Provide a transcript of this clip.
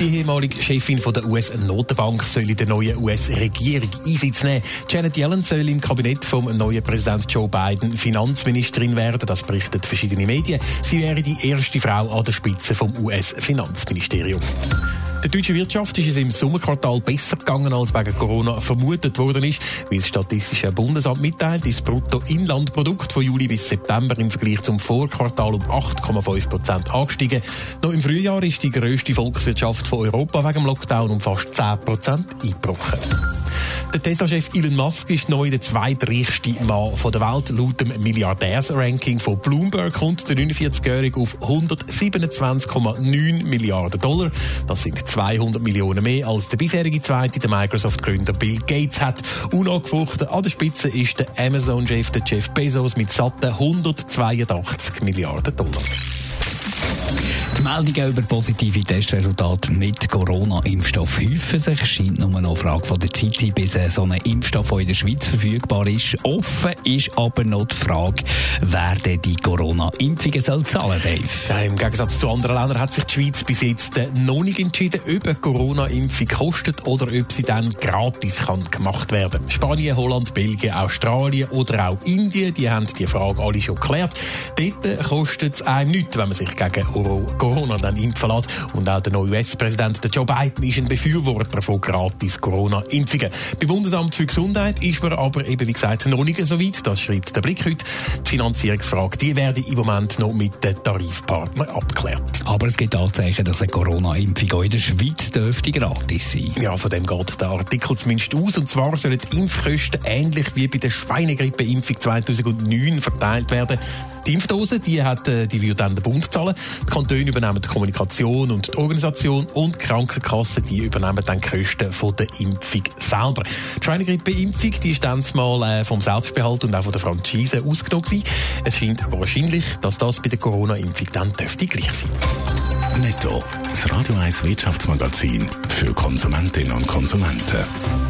Die ehemalige Chefin der US-Notenbank soll in der neuen US-Regierung Einsitz nehmen. Janet Yellen soll im Kabinett vom neuen Präsident Joe Biden Finanzministerin werden. Das berichten verschiedene Medien. Sie wäre die erste Frau an der Spitze vom US-Finanzministerium. Der deutschen Wirtschaft ist es im Sommerquartal besser gegangen, als wegen Corona vermutet worden ist. Wie das Statistische Bundesamt mitteilt, ist das Bruttoinlandprodukt von Juli bis September im Vergleich zum Vorquartal um 8,5 Prozent angestiegen. Noch im Frühjahr ist die grösste Volkswirtschaft von Europa wegen dem Lockdown um fast 10 Prozent eingebrochen. Der Tesla-Chef Elon Musk ist neu der zweitreichste Mann der Welt. Laut dem Milliardärs-Ranking von Bloomberg kommt der 49-Jährige auf 127,9 Milliarden Dollar. Das sind 200 Millionen mehr als der bisherige zweite, der Microsoft-Gründer Bill Gates hat. Unangefochten an der Spitze ist der Amazon-Chef, der Jeff Bezos, mit satten 182 Milliarden Dollar. Meldungen über positive Testresultate mit Corona-Impfstoff häufen sich. Es scheint nur noch eine Frage von der Zeit sein, bis so ein Impfstoff in der Schweiz verfügbar ist. Offen ist aber noch die Frage, wer denn die Corona-Impfungen soll zahlen, Dave. Ja, Im Gegensatz zu anderen Ländern hat sich die Schweiz bis jetzt noch nicht entschieden, ob eine Corona-Impfung kostet oder ob sie dann gratis kann gemacht werden Spanien, Holland, Belgien, Australien oder auch Indien, die haben die Frage alle schon geklärt. Dort kostet es einem nichts, wenn man sich gegen Corona dann impfen lässt. Und auch der neue US-Präsident Joe Biden ist ein Befürworter von gratis Corona-Impfungen. Beim Bundesamt für Gesundheit ist man aber eben, wie gesagt, noch nicht so weit. Das schreibt der Blick heute. Die Finanzierungsfrage, die werde im Moment noch mit den Tarifpartnern abgeklärt. Aber es gibt Anzeichen, dass eine Corona-Impfung auch in der Schweiz dürfte gratis sein. Ja, von dem geht der Artikel zumindest aus. Und zwar sollen die Impfkosten ähnlich wie bei der Schweinegrippe-Impfung 2009 verteilt werden. Die Impfdose, die, hat, äh, die wird dann der Bund zahlen. Die Kantone übernehmen die Kommunikation und die Organisation und die Krankenkassen, die übernehmen dann die Kosten von der Impfung selber. Die Schweinegrippe-Impfung, die ist dann mal äh, vom Selbstbehalt und auch von der Franchise ausgenommen gewesen. Es scheint wahrscheinlich, dass das bei der Corona-Impfung dann dürfte gleich sein. Netto, das Radio 1 Wirtschaftsmagazin für Konsumentinnen und Konsumenten.